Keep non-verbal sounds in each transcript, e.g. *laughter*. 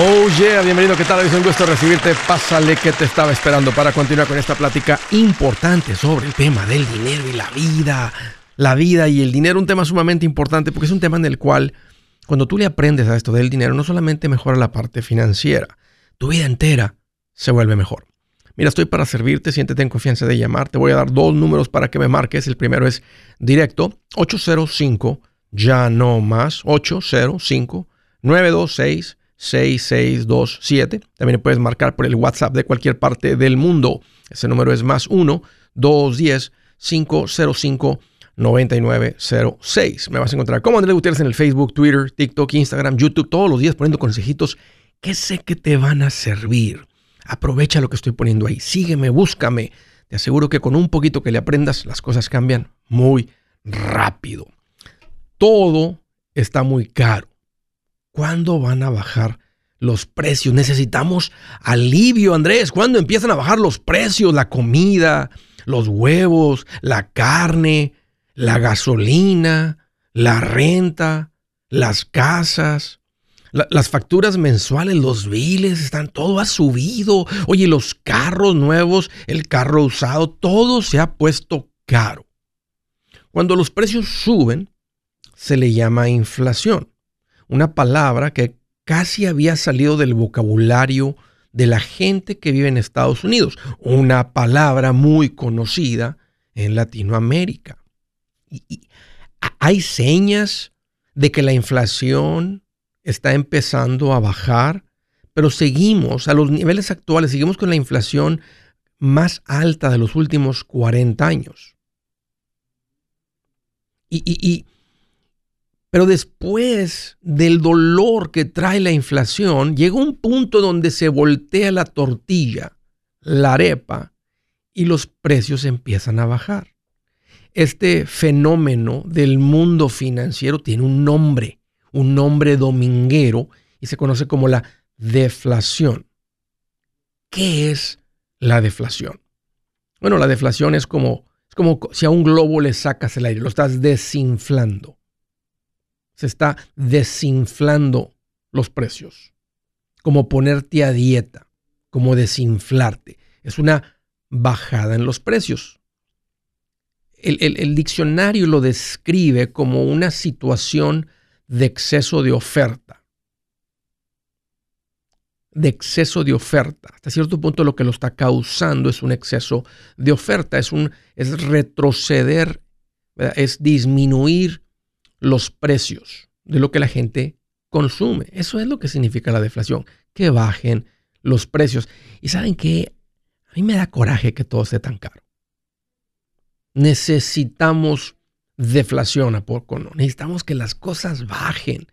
Oh yeah, bienvenido, ¿qué tal? Es un gusto recibirte. Pásale que te estaba esperando para continuar con esta plática importante sobre el tema del dinero y la vida. La vida y el dinero, un tema sumamente importante porque es un tema en el cual cuando tú le aprendes a esto del dinero, no solamente mejora la parte financiera, tu vida entera se vuelve mejor. Mira, estoy para servirte, siéntete en confianza de llamar. Te voy a dar dos números para que me marques. El primero es directo 805 ya no más 805 926 6627. También puedes marcar por el WhatsApp de cualquier parte del mundo. Ese número es más 1 210 505 9906. Me vas a encontrar como Andrés Gutiérrez en el Facebook, Twitter, TikTok, Instagram, YouTube, todos los días poniendo consejitos que sé que te van a servir. Aprovecha lo que estoy poniendo ahí. Sígueme, búscame. Te aseguro que con un poquito que le aprendas, las cosas cambian muy rápido. Todo está muy caro. ¿Cuándo van a bajar los precios? Necesitamos alivio, Andrés. ¿Cuándo empiezan a bajar los precios? La comida, los huevos, la carne, la gasolina, la renta, las casas, las facturas mensuales, los biles, están, todo ha subido. Oye, los carros nuevos, el carro usado, todo se ha puesto caro. Cuando los precios suben, se le llama inflación una palabra que casi había salido del vocabulario de la gente que vive en Estados Unidos, una palabra muy conocida en Latinoamérica. Y, hay señas de que la inflación está empezando a bajar, pero seguimos a los niveles actuales, seguimos con la inflación más alta de los últimos 40 años. y pero después del dolor que trae la inflación, llega un punto donde se voltea la tortilla, la arepa, y los precios empiezan a bajar. Este fenómeno del mundo financiero tiene un nombre, un nombre dominguero, y se conoce como la deflación. ¿Qué es la deflación? Bueno, la deflación es como, como si a un globo le sacas el aire, lo estás desinflando se está desinflando los precios, como ponerte a dieta, como desinflarte. Es una bajada en los precios. El, diccionario lo describe como una situación de exceso de oferta. De exceso de oferta. Hasta cierto punto lo que lo está causando es un exceso de oferta, es, un, es retroceder, es disminuir los precios de lo que la gente consume. Eso es lo que significa la deflación, que bajen los precios. Y saben que a mí me da coraje que todo esté tan caro. Necesitamos deflación a poco, ¿no? Necesitamos que las cosas bajen.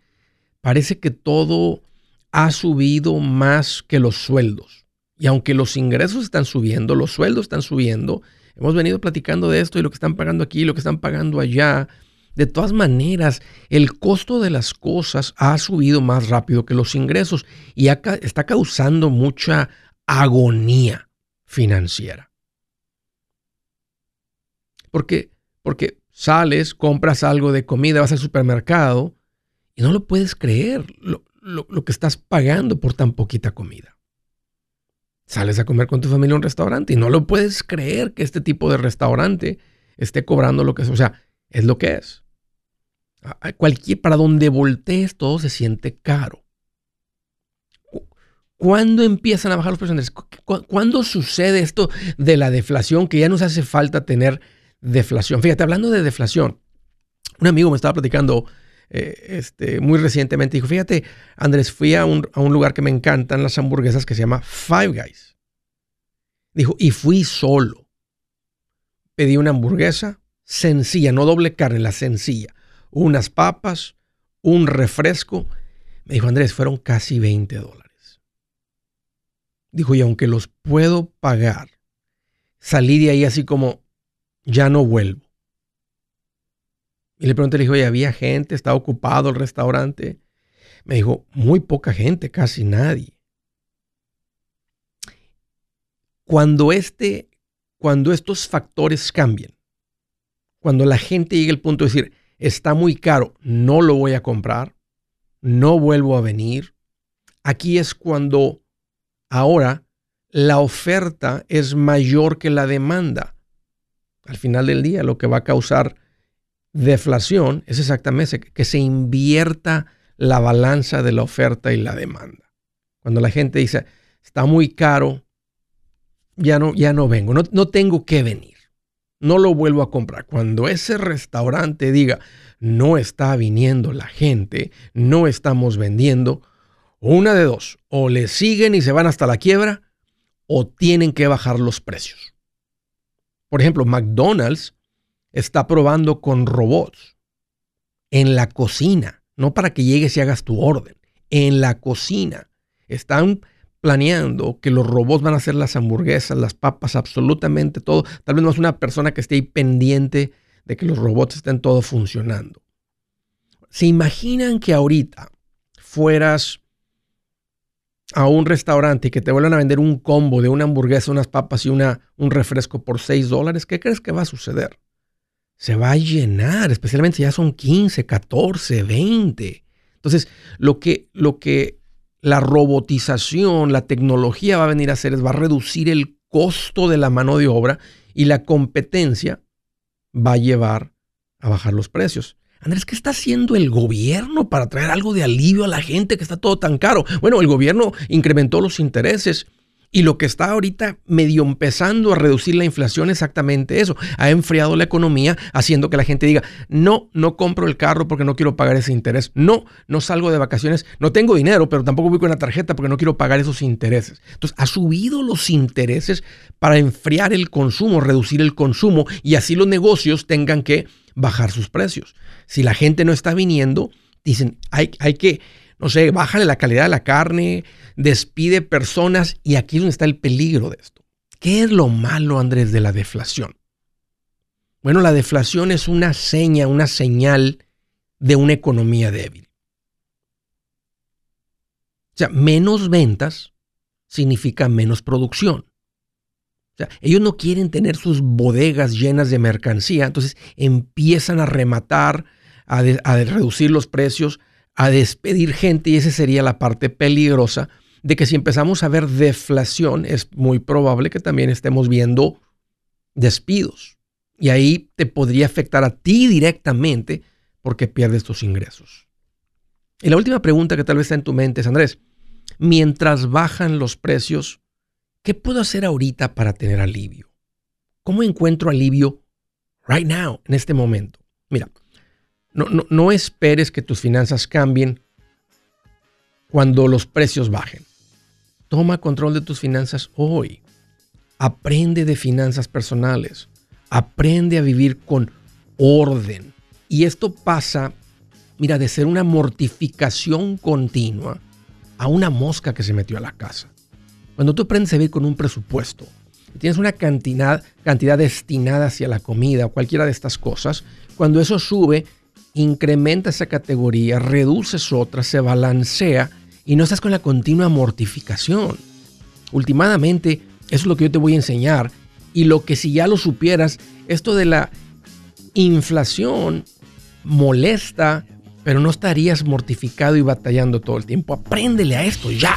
Parece que todo ha subido más que los sueldos. Y aunque los ingresos están subiendo, los sueldos están subiendo, hemos venido platicando de esto y lo que están pagando aquí, lo que están pagando allá, de todas maneras, el costo de las cosas ha subido más rápido que los ingresos y está causando mucha agonía financiera. Porque, porque sales, compras algo de comida, vas al supermercado y no lo puedes creer lo, lo que estás pagando por tan poquita comida. Sales a comer con tu familia a un restaurante y no lo puedes creer que este tipo de restaurante esté cobrando lo que es. O sea, es lo que es cualquier, para donde voltees todo se siente caro. ¿Cuándo empiezan a bajar los precios? ¿Cuándo sucede esto de la deflación que ya nos hace falta tener deflación? Fíjate, hablando de deflación, un amigo me estaba platicando eh, este, muy recientemente. Dijo, fíjate, Andrés, fui a un, a un lugar que me encantan las hamburguesas que se llama Five Guys. Dijo, y fui solo. Pedí una hamburguesa sencilla, no doble carne, la sencilla unas papas, un refresco. Me dijo, Andrés, fueron casi 20 dólares. Dijo, y aunque los puedo pagar, salí de ahí así como, ya no vuelvo. Y le pregunté, le dije, oye, ¿había gente? ¿Estaba ocupado el restaurante? Me dijo, muy poca gente, casi nadie. Cuando, este, cuando estos factores cambian, cuando la gente llegue al punto de decir, está muy caro, no lo voy a comprar, no vuelvo a venir, aquí es cuando ahora la oferta es mayor que la demanda. Al final del día, lo que va a causar deflación es exactamente que se invierta la balanza de la oferta y la demanda. Cuando la gente dice, está muy caro, ya no, ya no vengo, no, no tengo que venir, no lo vuelvo a comprar. Cuando ese restaurante diga, no está viniendo la gente, no estamos vendiendo, una de dos, o le siguen y se van hasta la quiebra, o tienen que bajar los precios. Por ejemplo, McDonald's está probando con robots en la cocina, no para que llegues y hagas tu orden, en la cocina. Están planeando que los robots van a hacer las hamburguesas, las papas, absolutamente todo. Tal vez no es una persona que esté ahí pendiente de que los robots estén todo funcionando. ¿Se imaginan que ahorita fueras a un restaurante y que te vuelvan a vender un combo de una hamburguesa, unas papas y una, un refresco por 6 dólares? ¿Qué crees que va a suceder? Se va a llenar, especialmente si ya son 15, 14, 20. Entonces, lo que, lo que la robotización, la tecnología va a venir a hacer es va a reducir el costo de la mano de obra y la competencia va a llevar a bajar los precios. Andrés, ¿qué está haciendo el gobierno para traer algo de alivio a la gente que está todo tan caro? Bueno, el gobierno incrementó los intereses y lo que está ahorita medio empezando a reducir la inflación exactamente eso. Ha enfriado la economía haciendo que la gente diga, no, no compro el carro porque no quiero pagar ese interés. No, no salgo de vacaciones. No tengo dinero, pero tampoco voy con la tarjeta porque no quiero pagar esos intereses. Entonces, ha subido los intereses para enfriar el consumo, reducir el consumo y así los negocios tengan que bajar sus precios. Si la gente no está viniendo, dicen, hay, hay que no sé, bájale la calidad de la carne, despide personas y aquí es donde está el peligro de esto. ¿Qué es lo malo, Andrés, de la deflación? Bueno, la deflación es una seña, una señal de una economía débil. O sea, menos ventas significa menos producción. O sea, ellos no quieren tener sus bodegas llenas de mercancía, entonces empiezan a rematar, a, a reducir los precios, a despedir gente y esa sería la parte peligrosa de que si empezamos a ver deflación es muy probable que también estemos viendo despidos. Y ahí te podría afectar a ti directamente porque pierdes tus ingresos. Y la última pregunta que tal vez está en tu mente es, Andrés, mientras bajan los precios, ¿qué puedo hacer ahorita para tener alivio? ¿Cómo encuentro alivio right now, en este momento? Mira, no, esperes que tus finanzas cambien cuando los precios bajen. Toma control de tus finanzas hoy. Aprende de finanzas personales. Aprende a vivir con orden. Y esto pasa, mira, de ser una mortificación continua a una mosca que se metió a la casa. Cuando tú aprendes a vivir con un presupuesto, tienes una cantidad, cantidad destinada hacia la comida o cualquiera de estas cosas, cuando eso sube, incrementa esa categoría, reduces otra, se balancea y no estás con la continua mortificación. Últimamente, eso es lo que yo te voy a enseñar. Y lo que si ya lo supieras, esto de la inflación molesta, pero no estarías mortificado y batallando todo el tiempo. Apréndele a esto ya.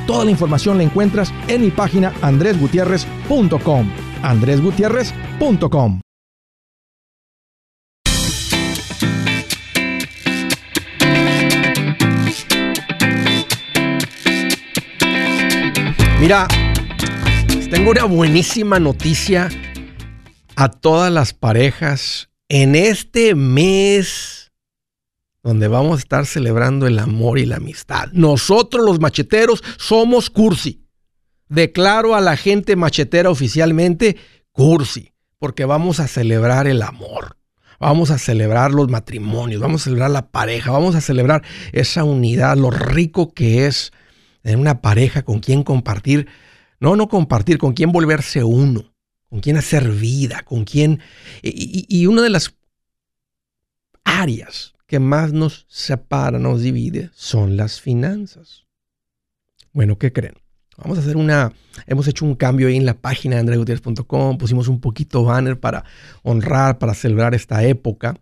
Toda la información la encuentras en mi página andresgutierrez.com. andresgutierrez.com. Mira, tengo una buenísima noticia a todas las parejas en este mes donde vamos a estar celebrando el amor y la amistad. Nosotros los macheteros somos cursi. Declaro a la gente machetera oficialmente cursi, porque vamos a celebrar el amor. Vamos a celebrar los matrimonios, vamos a celebrar la pareja, vamos a celebrar esa unidad, lo rico que es en una pareja con quien compartir, no, no compartir, con quien volverse uno, con quien hacer vida, con quien... Y, y una de las áreas que más nos separa, nos divide, son las finanzas. Bueno, ¿qué creen? Vamos a hacer una, hemos hecho un cambio ahí en la página de andregutierrez.com, pusimos un poquito banner para honrar, para celebrar esta época,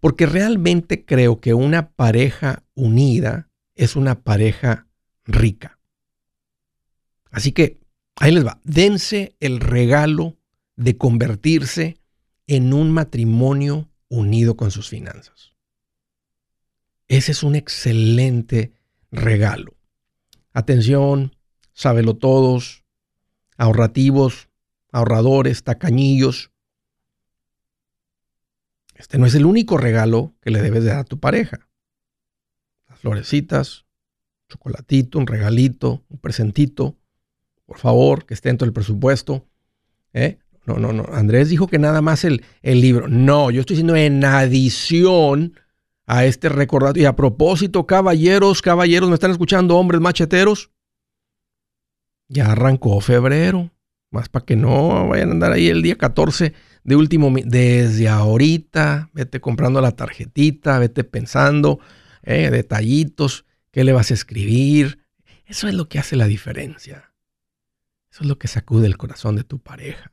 porque realmente creo que una pareja unida es una pareja rica. Así que ahí les va, dense el regalo de convertirse en un matrimonio unido con sus finanzas. Ese es un excelente regalo. Atención, sábelo todos, ahorrativos, ahorradores, tacañillos. Este no es el único regalo que le debes de dar a tu pareja. Las florecitas, chocolatito, un regalito, un presentito, por favor, que esté dentro del presupuesto. ¿eh? No, no, no. Andrés dijo que nada más el, el libro. No, yo estoy diciendo en adición a este recordatorio. Y a propósito, caballeros, caballeros, ¿me están escuchando, hombres macheteros? Ya arrancó febrero. Más para que no vayan a andar ahí el día 14 de último. Desde ahorita, vete comprando la tarjetita, vete pensando, eh, detallitos, qué le vas a escribir. Eso es lo que hace la diferencia. Eso es lo que sacude el corazón de tu pareja.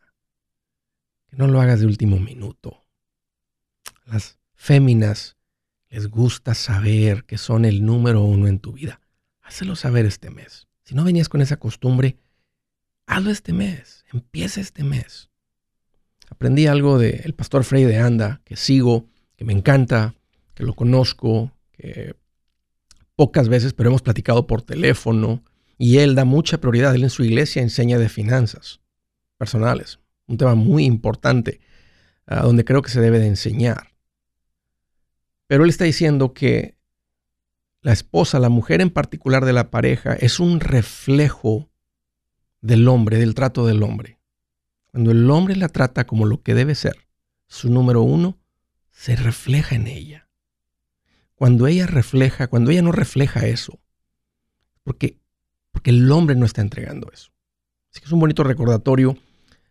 Que no lo hagas de último minuto. Las féminas les gusta saber que son el número uno en tu vida. Hazlo saber este mes. Si no venías con esa costumbre, hazlo este mes. Empieza este mes. Aprendí algo del pastor Frey de Anda, que sigo, que me encanta, que lo conozco, que pocas veces, pero hemos platicado por teléfono. Y él da mucha prioridad. Él en su iglesia enseña de finanzas personales. Un tema muy importante, ah, donde creo que se debe de enseñar. Pero él está diciendo que la esposa, la mujer en particular de la pareja, es un reflejo del hombre, del trato del hombre. Cuando el hombre la trata como lo que debe ser, su número uno, se refleja en ella. Cuando ella refleja, cuando ella no refleja eso, porque, porque el hombre no está entregando eso. Así que es un bonito recordatorio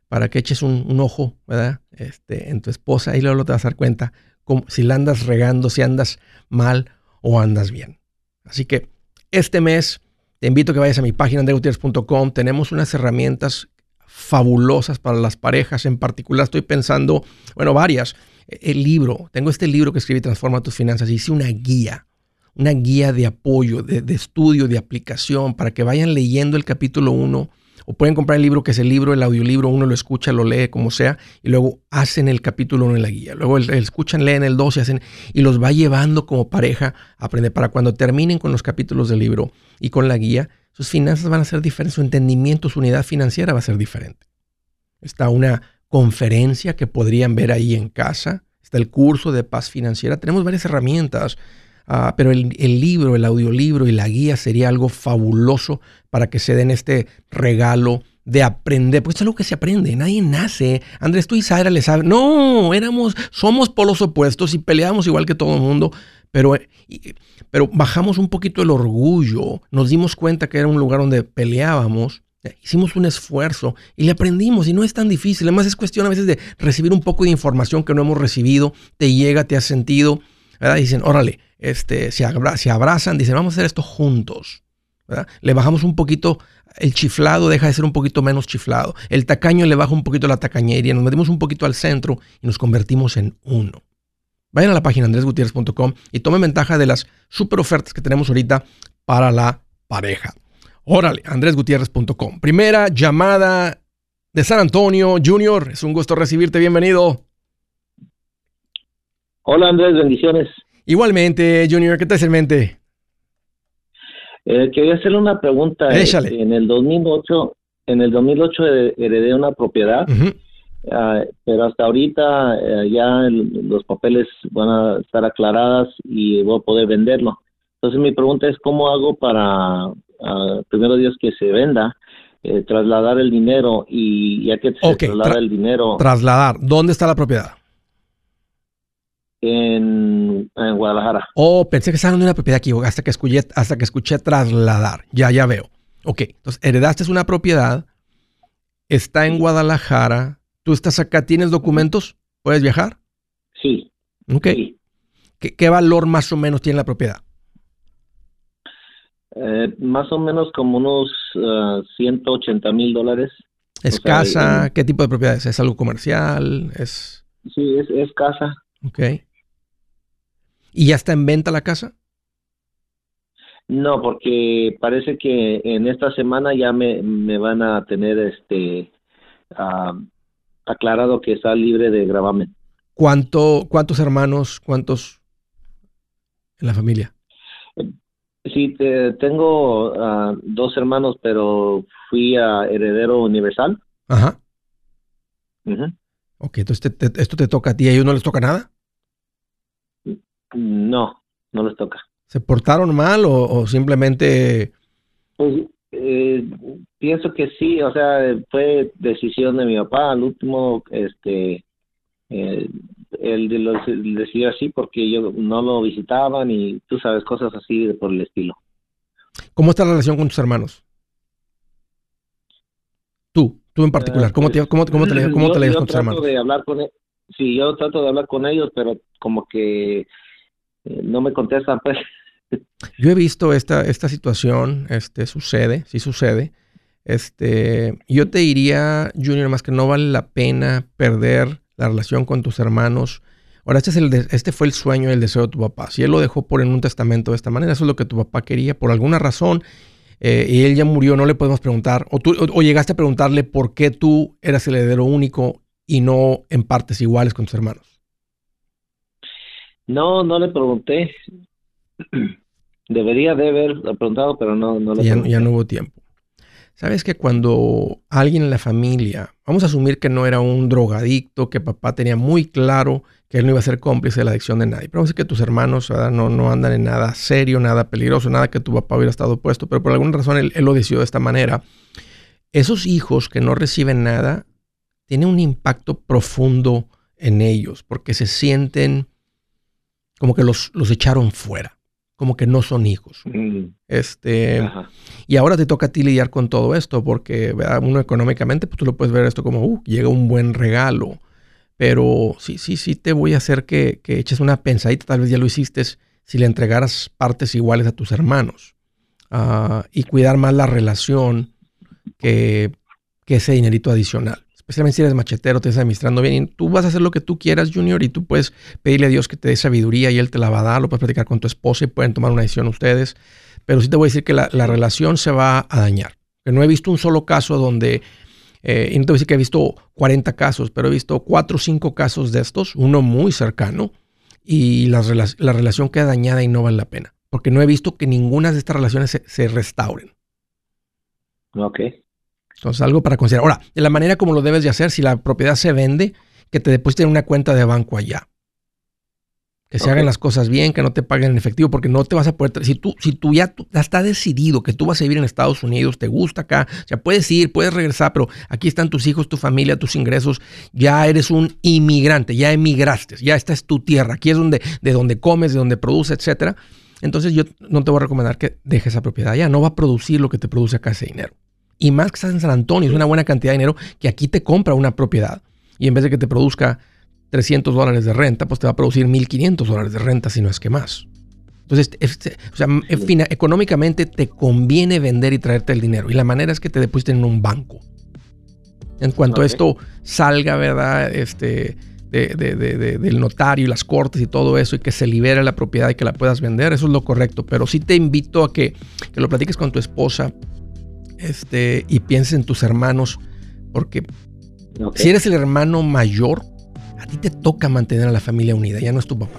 para que eches un, ojo, ¿verdad? Este, en tu esposa y luego te vas a dar cuenta si la andas regando, si andas mal o andas bien. Así que este mes te invito a que vayas a mi página andregutierrez.com. Tenemos unas herramientas fabulosas para las parejas. En particular estoy pensando, bueno, varias. El libro, tengo este libro que escribí Transforma tus finanzas. Hice una guía, una guía de apoyo, de, de estudio, de aplicación, para que vayan leyendo el capítulo 1 o pueden comprar el libro que es el libro, el audiolibro, uno lo escucha, lo lee, como sea, y luego hacen el capítulo 1 en la guía. Luego el, escuchan, leen el 2 y hacen, y los va llevando como pareja a aprender. Para cuando terminen con los capítulos del libro y con la guía, sus finanzas van a ser diferentes, su entendimiento, su unidad financiera va a ser diferente. Está una conferencia que podrían ver ahí en casa. Está el curso de paz financiera. Tenemos varias herramientas Ah, pero el, libro, el audiolibro y la guía sería algo fabuloso para que se den este regalo de aprender, pues es algo que se aprende, nadie nace. Andrés, tú y Sara le saben, no, éramos, somos polos opuestos y peleábamos igual que todo el mundo, pero, pero bajamos un poquito el orgullo, nos dimos cuenta que era un lugar donde peleábamos, hicimos un esfuerzo y le aprendimos y no es tan difícil, además es cuestión a veces de recibir un poco de información que no hemos recibido, te llega, te has sentido, dicen, órale, este, se, se abrazan, dicen, vamos a hacer esto juntos. Le bajamos un poquito el chiflado deja de ser un poquito menos chiflado. El tacaño le baja un poquito la tacañería, nos metemos un poquito al centro y nos convertimos en uno. Vayan a la página andresgutierrez.com y tomen ventaja de las super ofertas que tenemos ahorita para la pareja. Órale, andresgutierrez.com. Primera llamada de San Antonio, Junior. Es un gusto recibirte. Bienvenido. Hola Andrés, bendiciones. Igualmente, Junior, ¿qué te hace en mente? Eh, quería hacerle una pregunta. Échale. En el 2008, en el 2008 heredé una propiedad, ah, pero hasta ahorita eh, ya los papeles van a estar aclaradas y voy a poder venderlo. Entonces mi pregunta es cómo hago para, uh, primero Dios que se venda, eh, trasladar el dinero y ya que se traslada el dinero. Trasladar. ¿Dónde está la propiedad? En, Guadalajara. Oh, pensé que estaban en una propiedad aquí, hasta que escuché, hasta que escuché trasladar. Ya, ya veo. Ok, entonces heredaste una propiedad, está en Guadalajara, tú estás acá, ¿tienes documentos? ¿Puedes viajar? Sí. Ok. ¿Qué, valor más o menos tiene la propiedad? Eh, más o menos como unos 180 ah, mil dólares. ¿Es casa? ¿Qué tipo de propiedad es? ¿Es algo comercial? ¿Es... Sí, es, es casa. Ok. ¿Y ya está en venta la casa? No, porque parece que en esta semana ya me, van a tener este aclarado que está libre de gravamen. ¿Cuánto, ¿Cuántos hermanos, cuántos en la familia? Sí, tengo dos hermanos, pero fui a heredero universal. Ajá. Ok, entonces esto te toca a ti, ¿a ellos no les toca nada? No, no les toca. ¿Se portaron mal o, simplemente...? Pues eh, pienso que sí, o sea, fue decisión de mi papá. Al último, este, eh, él decidió así porque yo no lo visitaba ni tú sabes, cosas así por el estilo. ¿Cómo está la relación con tus hermanos? Tú, tú en particular, ¿cómo te, cómo, cómo te, cómo te con tus hermanos? De hablar con, e, sí, yo trato de hablar con ellos, pero como que eh, no me contestan, pues. Yo he visto esta, esta situación, este, sucede, sí sucede. Este, yo te diría, Junior, más que no vale la pena perder la relación con tus hermanos. Ahora, este, es el este fue el sueño y el deseo de tu papá. Si él lo dejó por en un testamento de esta manera, eso es lo que tu papá quería por alguna razón. Eh, y él ya murió, no le podemos preguntar. O, tú, o llegaste a preguntarle por qué tú eras el heredero único y no en partes iguales con tus hermanos. No, no le pregunté. Debería de haber preguntado, pero no, no le ya, ya no hubo tiempo. Sabes que cuando alguien en la familia, vamos a asumir que no era un drogadicto, que papá tenía muy claro que él no iba a ser cómplice de la adicción de nadie. Pero vamos a decir que tus hermanos no, no andan en nada serio, nada peligroso, nada que tu papá hubiera estado puesto, pero por alguna razón él, él lo decidió de esta manera. Esos hijos que no reciben nada tienen un impacto profundo en ellos, porque se sienten como que los, los echaron fuera, como que no son hijos. Mm. Este, y ahora te toca a ti lidiar con todo esto, porque uno económicamente, pues tú lo puedes ver esto como, uh, llega un buen regalo. Pero sí, sí, sí te voy a hacer que, que eches una pensadita, tal vez ya lo hiciste, si le entregaras partes iguales a tus hermanos. Ah, y cuidar más la relación que, que ese dinerito adicional especialmente si eres machetero, te estás administrando bien, y tú vas a hacer lo que tú quieras, Junior, y tú puedes pedirle a Dios que te dé sabiduría y Él te la va a dar, lo puedes platicar con tu esposa y pueden tomar una decisión ustedes, pero sí te voy a decir que la, relación se va a dañar. No he visto un solo caso donde, eh, y no te voy a decir que he visto 40 casos, pero he visto 4 o 5 casos de estos, uno muy cercano, y la, la, relación queda dañada y no vale la pena, porque no he visto que ninguna de estas relaciones se, se restauren. Ok. Entonces, algo para considerar. Ahora, de la manera como lo debes de hacer, si la propiedad se vende, que te depositen en una cuenta de banco allá. Que se hagan las cosas bien, que no te paguen en efectivo, porque no te vas a poder. Si tú, si tú ya, está decidido que tú vas a vivir en Estados Unidos, te gusta acá, o sea, puedes ir, puedes regresar, pero aquí están tus hijos, tu familia, tus ingresos, ya eres un inmigrante, ya emigraste, ya esta es tu tierra, aquí es donde, de donde comes, de donde produces, etcétera. Entonces yo no te voy a recomendar que dejes esa propiedad ya, no va a producir lo que te produce acá ese dinero. Y más que estás en San Antonio, es una buena cantidad de dinero que aquí te compra una propiedad. Y en vez de que te produzca 300 dólares de renta, pues te va a producir 1.500 dólares de renta, si no es que más. Entonces, o sea, económicamente te conviene vender y traerte el dinero. Y la manera es que te depositen en un banco. En cuanto esto salga, ¿verdad? Este, del notario y las cortes y todo eso, y que se libere la propiedad y que la puedas vender, eso es lo correcto. Pero sí te invito a que, lo platiques con tu esposa este, y pienses en tus hermanos, porque si eres el hermano mayor, a ti te toca mantener a la familia unida, ya no es tu papá.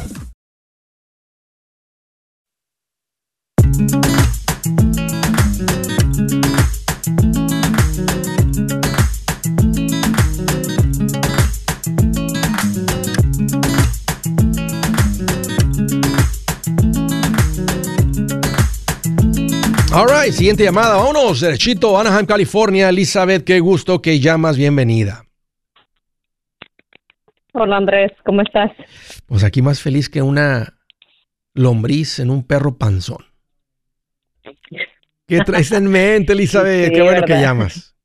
Right, siguiente llamada. Vámonos, derechito, Anaheim, California. Elizabeth, qué gusto que llamas. Bienvenida. Hola Andrés, ¿cómo estás? Pues aquí más feliz que una lombriz en un perro panzón. ¿Qué traes en mente, Elizabeth? qué bueno que llamas.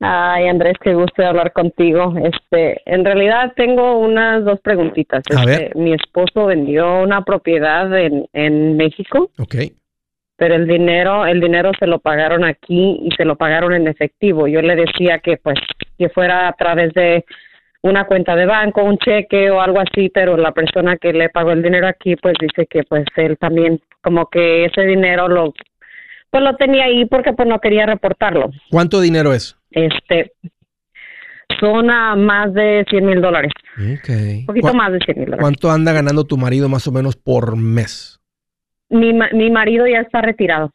Ay, Andrés, qué gusto de hablar contigo. Este, en realidad tengo unas dos preguntitas. A este, ver. Mi esposo vendió una propiedad en, en México. Ok. Pero el dinero, el dinero se lo pagaron aquí y se lo pagaron en efectivo. Yo le decía que pues que fuera a través de una cuenta de banco, un cheque o algo así, pero la persona que le pagó el dinero aquí pues dice que pues él también como que ese dinero lo pues lo tenía ahí porque pues no quería reportarlo. ¿Cuánto dinero es? Este son a más de 100 mil dólares. Ok. Un poquito más de 100 mil dólares. ¿Cuánto anda ganando tu marido más o menos por mes? Mi, mi marido ya está retirado.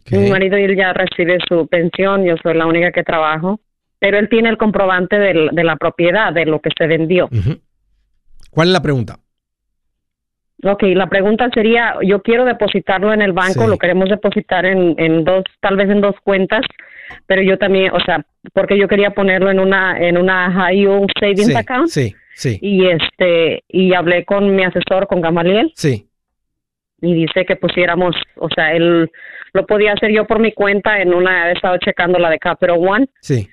Okay. Mi marido él ya recibe su pensión, yo soy la única que trabajo pero él tiene el comprobante de, de la propiedad, de lo que se vendió. ¿Cuál es la pregunta? Ok, la pregunta sería, yo quiero depositarlo en el banco, Sí. lo queremos depositar en, en dos, tal vez en dos cuentas, pero yo también, o sea, porque yo quería ponerlo en una, en una high yield savings Sí, account. sí, sí, Y este, y hablé con mi asesor, con Gamaliel, sí. Y dice que pusiéramos, o sea, él lo podía hacer yo por mi cuenta en una, he estado checando la de Capital One, Sí.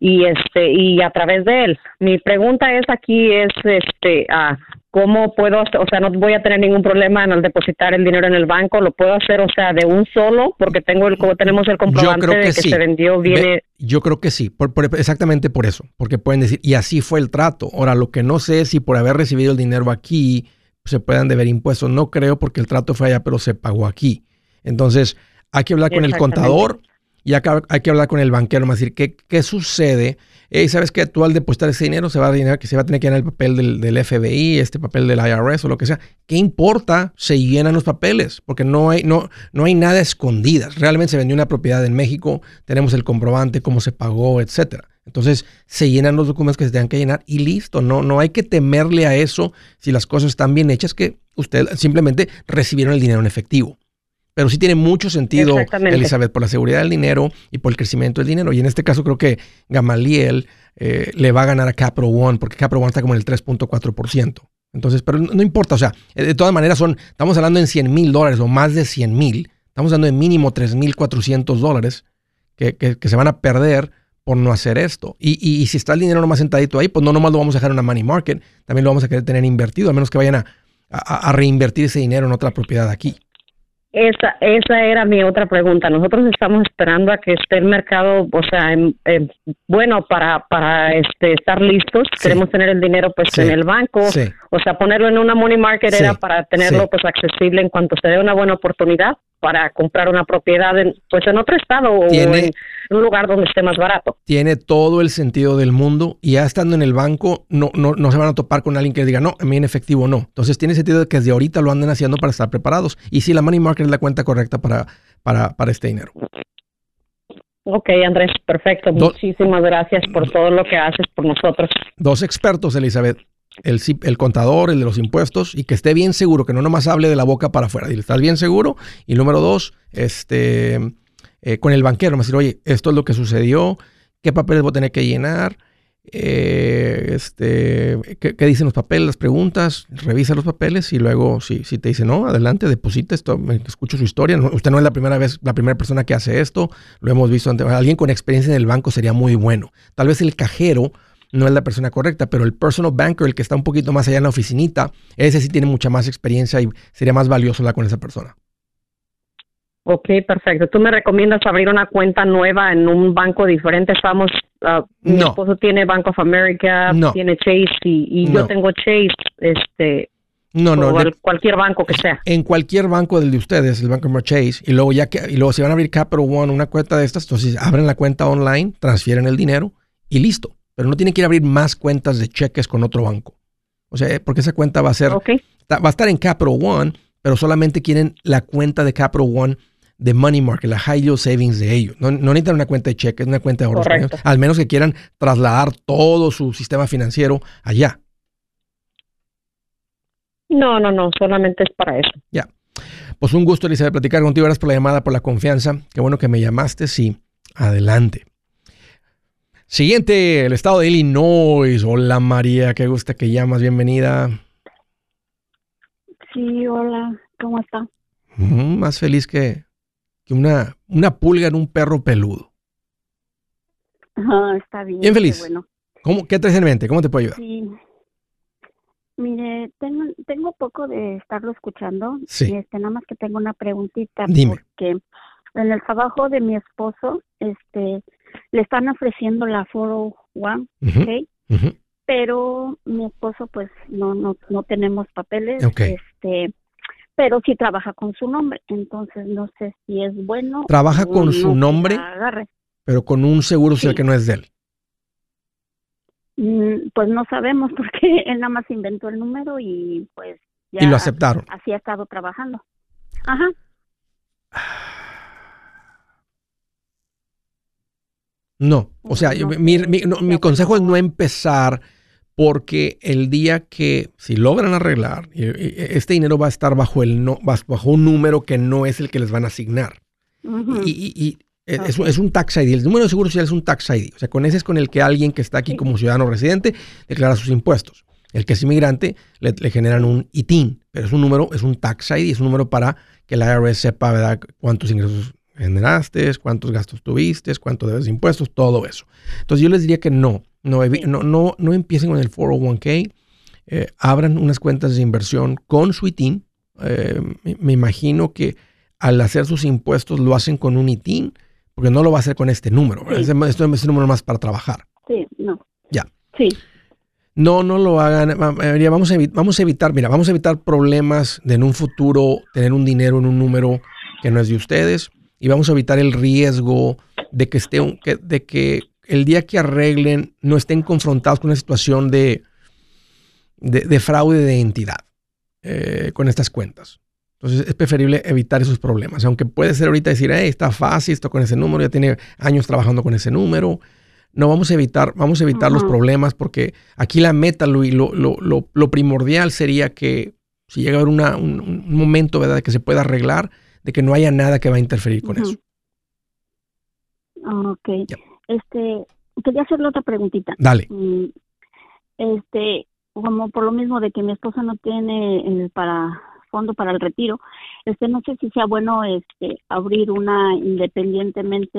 y este y a través de él. Mi pregunta es aquí es este ah, cómo puedo, hacer- o sea, no voy a tener ningún problema en al depositar el dinero en el banco, lo puedo hacer, o sea, de un solo, porque tengo el como tenemos el comprobante creo de que sí. se vendió viene yo creo que sí, por- por- exactamente por eso, porque pueden decir, y así fue el trato. Ahora, lo que no sé es si por haber recibido el dinero aquí se puedan deber impuestos. No creo porque el trato fue allá, pero se pagó aquí. Entonces, hay que hablar con el contador y acá hay que hablar con el banquero, más decir, ¿qué, qué sucede? Hey, ¿Sabes que Tú al depositar ese dinero se va a dinero que se va a tener que llenar el papel del, del FBI, este papel del IRS o lo que sea. ¿Qué importa? Se llenan los papeles, porque no hay, no, no hay nada escondidas. Realmente se vendió una propiedad en México, tenemos el comprobante, cómo se pagó, etcétera. Entonces se llenan los documentos que se tengan que llenar y listo. No, no hay que temerle a eso si las cosas están bien hechas, que usted simplemente recibieron el dinero en efectivo. Pero sí tiene mucho sentido. Elizabeth, por la seguridad del dinero y por el crecimiento del dinero. Y en este caso creo que Gamaliel eh, le va a ganar a Capital One, porque Capital One está como en el 3.4%. Entonces, pero no, importa, o sea, de todas maneras son, estamos hablando en 100 mil dólares o más de 100 mil, estamos hablando de mínimo 3 mil 400 dólares que, que, se van a perder por no hacer esto. Y, y, si está el dinero nomás sentadito ahí, pues no nomás lo vamos a dejar en una money market, también lo vamos a querer tener invertido, a menos que vayan a, a, reinvertir ese dinero en otra propiedad aquí. Esa, esa era mi otra pregunta. Nosotros estamos esperando a que esté el mercado, o sea, bueno para para este estar listos. Queremos tener el dinero pues en el banco, o sea, ponerlo en una money market era para tenerlo pues accesible en cuanto se dé una buena oportunidad para comprar una propiedad en, pues en otro estado o en un lugar donde esté más barato. Tiene todo el sentido del mundo y ya estando en el banco no, no, no se van a topar con alguien que diga, no, a mí en efectivo no. Entonces tiene sentido de que desde ahorita lo anden haciendo para estar preparados. Y si la money market es la cuenta correcta para, para, para este dinero. Ok, Andrés, perfecto. Muchísimas gracias por todo lo que haces por nosotros. Dos expertos, Elizabeth el, el, contador, el de los impuestos, y que esté bien seguro, que no nomás hable de la boca para afuera. Dile, ¿estás bien seguro? Y número dos, este, eh, con el banquero, me decir, oye, esto es lo que sucedió, qué papeles voy a tener que llenar, eh, este, ¿qué, dicen los papeles, las preguntas, revisa los papeles y luego si, si te dice, no, adelante, deposita esto, escucho su historia, usted no es la primera vez, la primera persona que hace esto, lo hemos visto antes, alguien con experiencia en el banco sería muy bueno. Tal vez el cajero no es la persona correcta, pero el personal banker, el que está un poquito más allá en la oficinita, ese sí tiene mucha más experiencia y sería más valioso hablar con esa persona. Ok, perfecto. ¿Tú me recomiendas abrir una cuenta nueva en un banco diferente? Estamos, uh, mi esposo tiene Bank of America, tiene Chase y, yo tengo Chase, este, no, no. cualquier banco que sea. En cualquier banco del de ustedes, el Banco Chase, y luego ya que, y luego si van a abrir Capital One, una cuenta de estas, entonces abren la cuenta online, transfieren el dinero y listo pero no tiene que ir a abrir más cuentas de cheques con otro banco. O sea, porque esa cuenta va a ser, va a estar en Capital One, pero solamente quieren la cuenta de Capital One de Money Market, la High Yield Savings de ellos. No, necesitan una cuenta de cheques, una cuenta de ahorros. Al menos que quieran trasladar todo su sistema financiero allá. No, no, no, solamente es para eso. Ya. Pues un gusto, Elizabeth, platicar contigo. Gracias por la llamada, por la confianza. Qué bueno que me llamaste. Sí, adelante. Siguiente, el estado de Illinois. Hola María, qué gusta que llamas, bienvenida. Sí, hola, ¿cómo está? Mm, más feliz que, una, una pulga en un perro peludo. Ah, está bien. Bien feliz. Bueno. ¿Cómo, ¿Qué traes en mente? ¿Cómo te puedo ayudar? Sí. Mire, tengo, tengo poco de estarlo escuchando. Sí. Este, nada más que tengo una preguntita. Dime. Porque en el trabajo de mi esposo, este, le están ofreciendo la 401, pero mi esposo pues no no no tenemos papeles, este pero sí trabaja con su nombre, entonces no sé si es bueno. Trabaja con su nombre, pero con un seguro social que no es de él. Mm, pues no sabemos *laughs* porque él nada más inventó el número y pues ya y lo aceptaron. Así ha estado trabajando. Ajá. No, o sea, mi, consejo es no empezar porque el día que si logran arreglar, este dinero va a estar bajo, el no, bajo un número que no es el que les van a asignar. Y, es, un tax ID. El número de seguro social es un tax ID. O sea, con ese es con el que alguien que está aquí como ciudadano residente declara sus impuestos. El que es inmigrante le, generan un ITIN, pero es un número, es un tax ID, es un número para que la IRS sepa ¿verdad? cuántos ingresos generaste, cuántos gastos tuviste, cuánto debes de impuestos, todo eso. Entonces yo les diría que no, no, no, no, empiecen con el 401k, eh, abran unas cuentas de inversión con su ITIN. Eh, me, imagino que al hacer sus impuestos lo hacen con un ITIN, porque no lo va a hacer con este número. Este, este, es un número más para trabajar. Sí, no. Ya. Sí. No, no lo hagan. Vamos a, vamos a evitar, mira, vamos a evitar problemas de en un futuro tener un dinero en un número que no es de ustedes y vamos a evitar el riesgo de que, esté, de que el día que arreglen no estén confrontados con una situación de, de, fraude de identidad eh, con estas cuentas. Entonces es preferible evitar esos problemas. Aunque puede ser ahorita decir, hey, está fácil, esto con ese número, ya tiene años trabajando con ese número. No, vamos a evitar, vamos a evitar los problemas porque aquí la meta, lo, lo, lo, primordial sería que si llega a haber un, un, momento ¿verdad? que se pueda arreglar, de que no haya nada que va a interferir con eso. Ok. Este, quería hacerle otra preguntita. Dale. Mm, este, como por lo mismo de que mi esposa no tiene para fondo para el retiro, este no sé si sea bueno este abrir una independientemente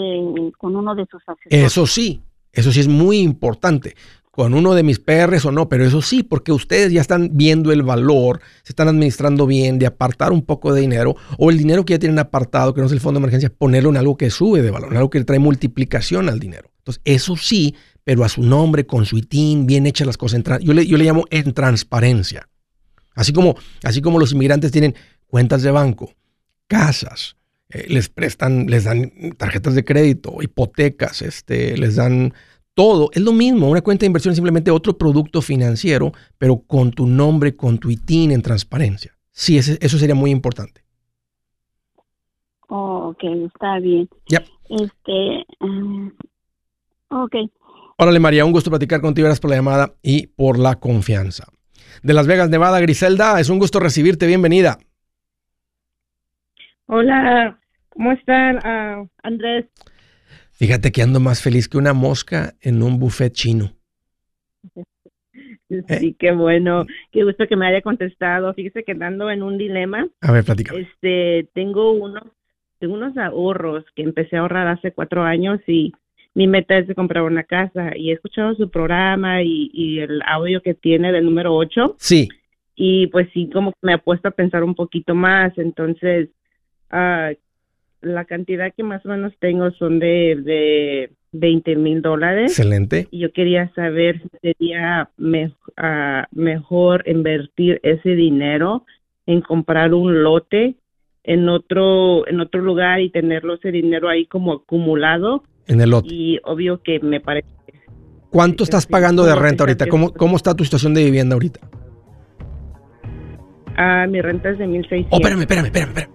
con uno de sus asesores. Eso sí, eso sí es muy importante con uno de mis PRs o no, pero eso sí, porque ustedes ya están viendo el valor, se están administrando bien de apartar un poco de dinero o el dinero que ya tienen apartado, que no es el fondo de emergencia, ponerlo en algo que sube de valor, en algo que trae multiplicación al dinero. Entonces, eso sí, pero a su nombre, con su ITIN, bien hechas las cosas. En yo, le, yo le llamo en transparencia. Así como, así como los inmigrantes tienen cuentas de banco, casas, eh, les prestan, les dan tarjetas de crédito, hipotecas, este, les dan todo. Es lo mismo, una cuenta de inversión es simplemente otro producto financiero, pero con tu nombre, con tu ITIN en transparencia. Sí, eso sería muy importante. Oh, ok, está bien. Ya. Este, uh, ok. Órale, María, un gusto platicar contigo. Gracias por la llamada y por la confianza. De Las Vegas, Nevada, Griselda, es un gusto recibirte. Bienvenida. Hola, ¿cómo están, uh, Andrés? Fíjate que ando más feliz que una mosca en un buffet chino. *laughs* Sí, ¿Eh? qué bueno. Qué gusto que me haya contestado. Fíjese que ando en un dilema. A ver, platica. Este, tengo unos, tengo unos ahorros que empecé a ahorrar hace cuatro años y mi meta es de comprar una casa. Y he escuchado su programa y, el audio que tiene del número ocho. Sí. Y pues sí, como me ha puesto a pensar un poquito más. Entonces, uh, la cantidad que más o menos tengo son de, de 20 mil dólares. Excelente. Y yo quería saber si sería ah, mejor invertir ese dinero en comprar un lote en otro en otro lugar y tenerlo ese dinero ahí como acumulado. En el lote. Y obvio que me parece. ¿Cuánto estás pagando de renta ahorita? ¿Cómo, ¿Cómo está tu situación de vivienda ahorita? Ah, mi renta es de 1600. Oh, espérame, espérame, espérame, espérame.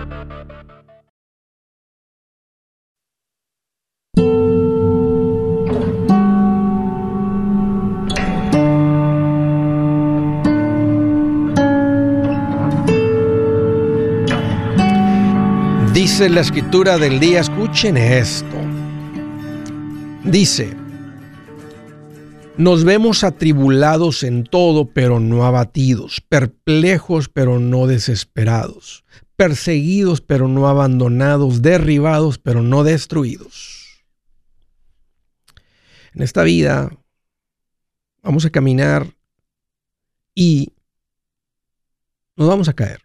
Dice la escritura del día, escuchen esto. Dice, nos vemos atribulados en todo, pero no abatidos, perplejos, pero no desesperados, perseguidos, pero no abandonados, derribados, pero no destruidos. En esta vida vamos a caminar y nos vamos a caer.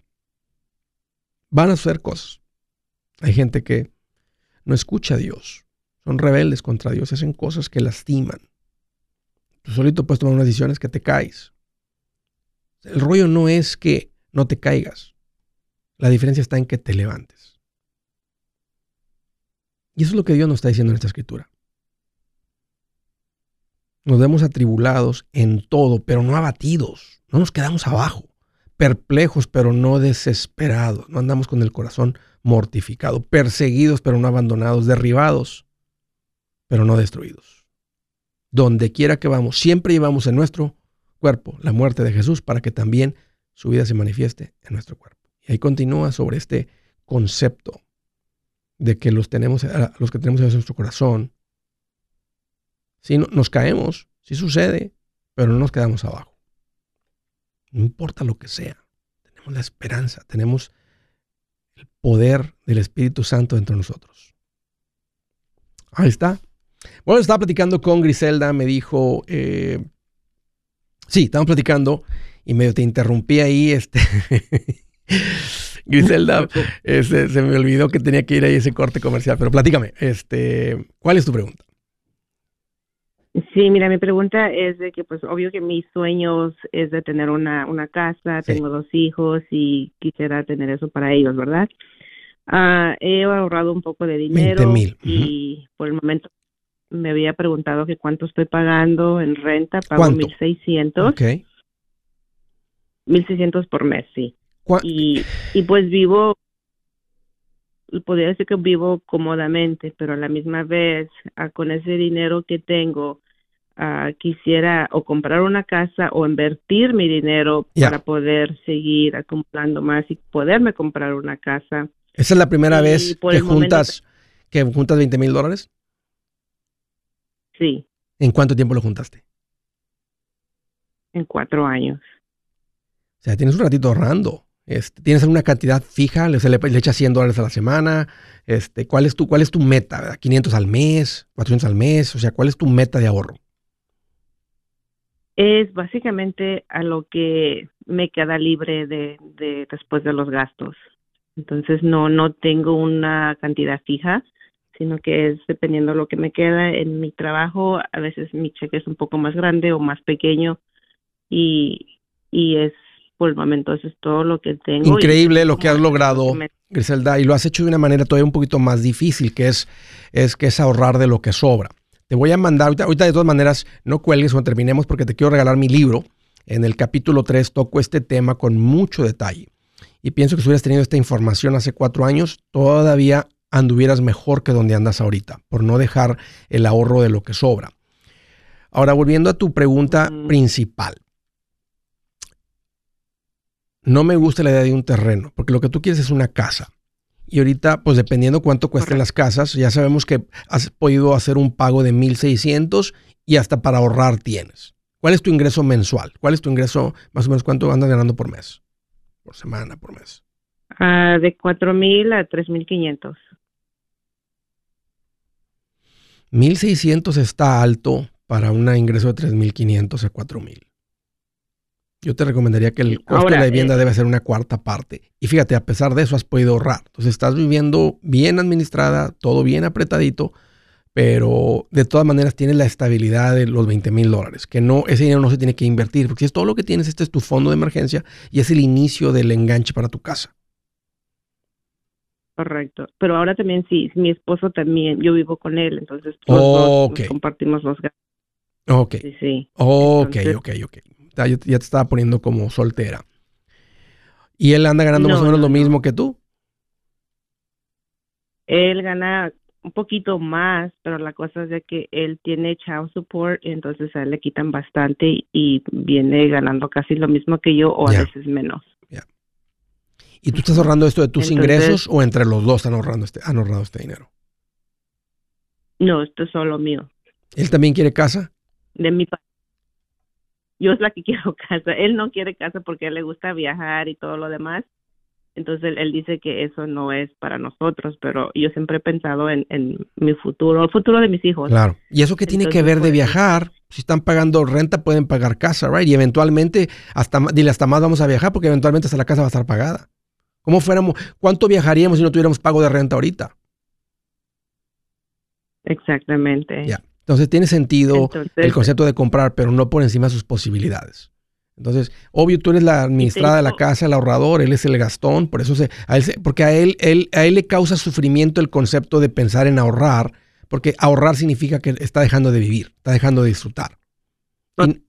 Van a suceder cosas. Hay gente que no escucha a Dios son rebeldes contra Dios, hacen cosas que lastiman. Tú solito puedes tomar unas decisiones que te caes. El rollo no es que no te caigas. La diferencia está en que te levantes. Y eso es lo que Dios nos está diciendo en esta escritura. Nos vemos atribulados en todo, pero no abatidos. No nos quedamos abajo. Perplejos, pero no desesperados. No andamos con el corazón mortificado. Perseguidos, pero no abandonados. Derribados, pero no destruidos. Donde quiera que vamos, siempre llevamos en nuestro cuerpo la muerte de Jesús para que también su vida se manifieste en nuestro cuerpo. Y ahí continúa sobre este concepto de que los, tenemos, los que tenemos en nuestro corazón, si nos caemos, si sucede, pero no nos quedamos abajo. No importa lo que sea, tenemos la esperanza, tenemos el poder del Espíritu Santo dentro de nosotros. Ahí está. Bueno, estaba platicando con Griselda, me dijo, eh, sí, estábamos platicando y medio te interrumpí ahí, este, *laughs* Griselda, este, se me olvidó que tenía que ir ahí ese corte comercial, pero platícame, este, ¿cuál es tu pregunta? Sí, mira, mi pregunta es de que, pues, obvio que mis sueños es de tener una, una casa, tengo dos hijos y quisiera tener eso para ellos, ¿verdad? Ah, he ahorrado un poco de dinero y por el momento me había preguntado que cuánto estoy pagando en renta, pago mil seiscientos. Ok. Mil seiscientos por mes, sí. Y, y pues vivo podría decir que vivo cómodamente, pero a la misma vez ah, con ese dinero que tengo Ah, quisiera o comprar una casa o invertir mi dinero para poder seguir acumulando más y poderme comprar una casa. ¿Esa es la primera vez que juntas, que juntas 20 mil dólares? Sí. ¿En cuánto tiempo lo juntaste? En cuatro años. O sea, tienes un ratito ahorrando. Este, ¿Tienes alguna cantidad fija? ¿Le, le, le echas 100 dólares a la semana? Este, ¿cuál, es tu, ¿Cuál es tu meta? ¿500 al mes? ¿400 al mes? O sea, ¿cuál es tu meta de ahorro? Es básicamente a lo que me queda libre de, de después de los gastos. Entonces no no tengo una cantidad fija, sino que es dependiendo de lo que me queda en mi trabajo. A veces mi cheque es un poco más grande o más pequeño y, y es por el momento eso es todo lo que tengo. Increíble lo que has logrado, Griselda, y lo has hecho de una manera todavía un poquito más difícil, que es, es que es ahorrar de lo que sobra. Te voy a mandar, ahorita, de todas maneras, no cuelgues cuando terminemos porque te quiero regalar mi libro. En el capítulo 3 toco este tema con mucho detalle. Y pienso que si hubieras tenido esta información hace cuatro años, todavía anduvieras mejor que donde andas ahorita, por no dejar el ahorro de lo que sobra. Ahora, volviendo a tu pregunta principal. No me gusta la idea de un terreno, porque lo que tú quieres es una casa. Y ahorita, pues dependiendo cuánto cuesten las casas, ya sabemos que has podido hacer un pago de 1.600 y hasta para ahorrar tienes. ¿Cuál es tu ingreso mensual? ¿Cuál es tu ingreso, más o menos, cuánto andas ganando por mes? Por semana, por mes. Uh, de 4.000 a 3.500. 1.600 está alto para un ingreso de 3.500 a 4.000. Yo te recomendaría que el costo de la vivienda eh, debe ser una cuarta parte. Y fíjate, a pesar de eso has podido ahorrar. Entonces estás viviendo bien administrada, todo bien apretadito, pero de todas maneras tienes la estabilidad de los 20 mil dólares, que no, ese dinero no se tiene que invertir, porque si es todo lo que tienes, este es tu fondo de emergencia y es el inicio del enganche para tu casa. Correcto. Pero ahora también sí, mi esposo también, yo vivo con él, entonces todos compartimos los gastos. Ok. Sí, sí. Ok, ok, ok ya, te estaba poniendo como soltera. ¿Y él anda ganando más o menos lo mismo que tú? Él gana un poquito más, pero la cosa es de que él tiene child support, entonces a él le quitan bastante y viene ganando casi lo mismo que yo o a veces menos. ¿Y tú estás ahorrando esto de tus ingresos o entre los dos han ahorrando este, han ahorrado este dinero? No, esto es solo mío. ¿Él también quiere casa? De mi parte yo es la que *laughs* quiero casa. Él no quiere casa porque a él le gusta viajar y todo lo demás. Entonces él, dice que eso no es para nosotros, pero yo siempre he pensado en, mi futuro, el futuro de mis hijos. Claro. ¿Y eso qué tiene que ver de pues, viajar? Si están pagando renta, pueden pagar casa, ¿right? Y eventualmente, hasta, dile, hasta más vamos a viajar porque eventualmente hasta la casa va a estar pagada. ¿Cómo fuéramos? ¿Cuánto viajaríamos si no tuviéramos pago de renta ahorita? Exactamente. Ya. Entonces tiene sentido el concepto de comprar, pero no por encima de sus posibilidades. Entonces, obvio, tú eres la administrada de la casa, el ahorrador, él es el gastón, por eso se, porque a él, él, a él le causa sufrimiento el concepto de pensar en ahorrar, porque ahorrar significa que está dejando de vivir, está dejando de disfrutar.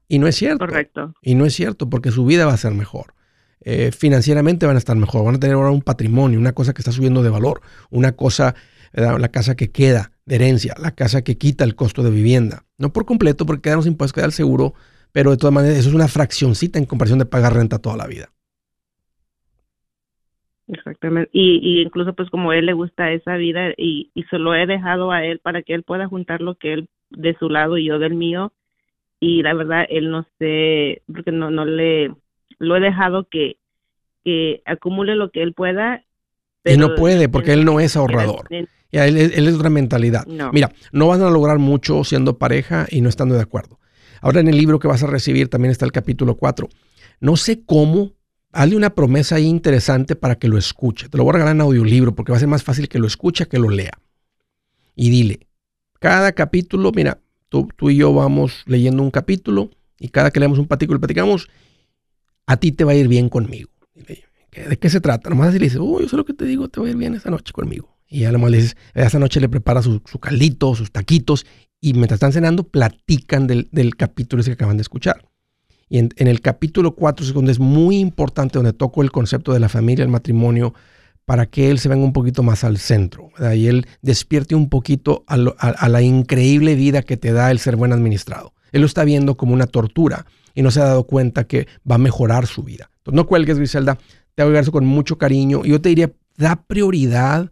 Y, no es cierto. Correcto. Y no es cierto, porque su vida va a ser mejor. Eh, financieramente van a estar mejor, van a tener ahora un patrimonio, una cosa que está subiendo de valor, una cosa la casa que queda de herencia, la casa que quita el costo de vivienda. No por completo, porque quedan los impuestos, queda el seguro, pero de todas maneras eso es una fraccioncita en comparación de pagar renta toda la vida. Exactamente. Y, incluso pues como él le gusta esa vida y, y se lo he dejado a él para que él pueda juntar lo que él de su lado y yo del mío. Y la verdad, él no sé, porque no, no le, lo he dejado que, que acumule lo que él pueda. Y no puede, porque él no es ahorrador. Ya, él, es otra mentalidad. Mira, no van a lograr mucho siendo pareja y no estando de acuerdo. Ahora en el libro que vas a recibir también está el capítulo 4. No sé cómo, hazle una promesa ahí interesante para que lo escuche. Te lo voy a regalar en audiolibro porque va a ser más fácil que lo escuche que lo lea. Y dile, cada capítulo, mira, tú, tú y yo vamos leyendo un capítulo y cada que leemos un patículo y platicamos, a ti te va a ir bien conmigo. ¿De qué se trata? Nomás así le dices, oh, yo sé lo que te digo, te va a ir bien esa noche conmigo. Y ya nomás le dices, esa noche le prepara su, caldito, sus taquitos, y mientras están cenando, platican del, capítulo ese que acaban de escuchar. Y en, el capítulo 4 es donde es muy importante, donde toco el concepto de la familia, el matrimonio, para que él se venga un poquito más al centro y él despierte un poquito a, a, la increíble vida que te da el ser buen administrado. Él lo está viendo como una tortura y no se ha dado cuenta que va a mejorar su vida. Entonces, no cuelgues, Griselda, te voy a eso con mucho cariño. Y yo te diría, da prioridad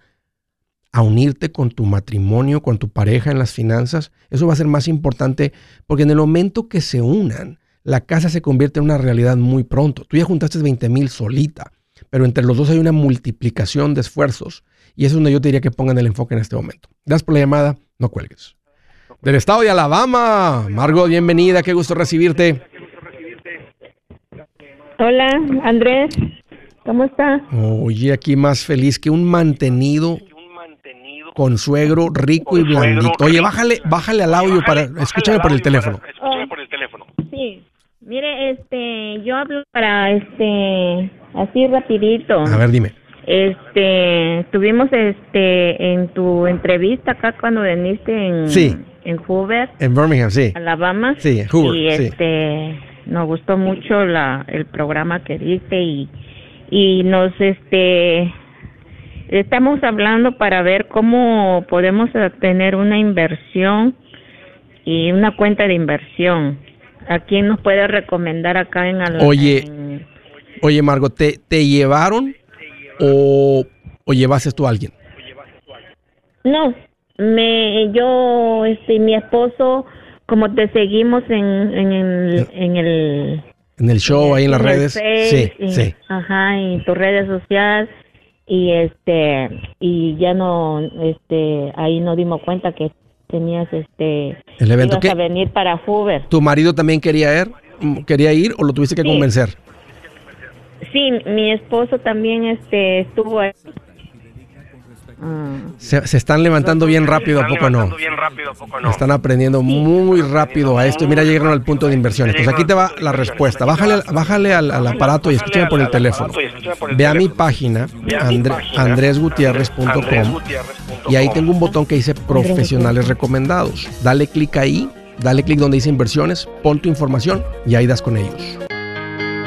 a unirte con tu matrimonio, con tu pareja en las finanzas. Eso va a ser más importante porque en el momento que se unan, la casa se convierte en una realidad muy pronto. Tú ya juntaste 20 mil solita, pero entre los dos hay una multiplicación de esfuerzos. Y eso es donde yo te diría que pongan el enfoque en este momento. Gracias por la llamada, no cuelgues. Del estado de Alabama, Margot, bienvenida, qué gusto recibirte. Hola, Andrés. ¿Cómo está? Oye, aquí más feliz que un mantenido con suegro rico y blandito. Oye, bájale, bájale al audio para escúchame por el teléfono. Sí. Mire, este, yo hablo para este así rapidito. A ver, dime. Este, tuvimos este en tu entrevista acá cuando viniste en en Hoover. En Birmingham, sí. Alabama. Sí, en Hoover, y este nos gustó mucho la, el programa que diste y, y nos este estamos hablando para ver cómo podemos tener una inversión y una cuenta de inversión. ¿A quién nos puede recomendar acá en Alabama? Oye, oye Margot, ¿te, ¿te llevaron o, o llevaste tú a alguien? No, me yo este mi esposo como te seguimos en, en, el, en el en el show ahí en las redes. Sí sí. ajá en tus redes sociales y este y ya no este ahí nos dimos cuenta que tenías este el evento. que venir para Hoover. Tu marido también quería ir quería ir o lo tuviste que convencer sí mi esposo también este estuvo ahí se, están levantando bien rápido, ¿a poco no? Están aprendiendo muy rápido a esto. Mira, llegaron al punto de inversiones. Pues aquí te va la respuesta. Bájale, bájale al, aparato y escúchame por el teléfono. Ve a mi página, andresgutierrez.com, y ahí tengo un botón que dice profesionales recomendados. Dale clic ahí, dale clic donde dice inversiones, pon tu información y ahí das con ellos.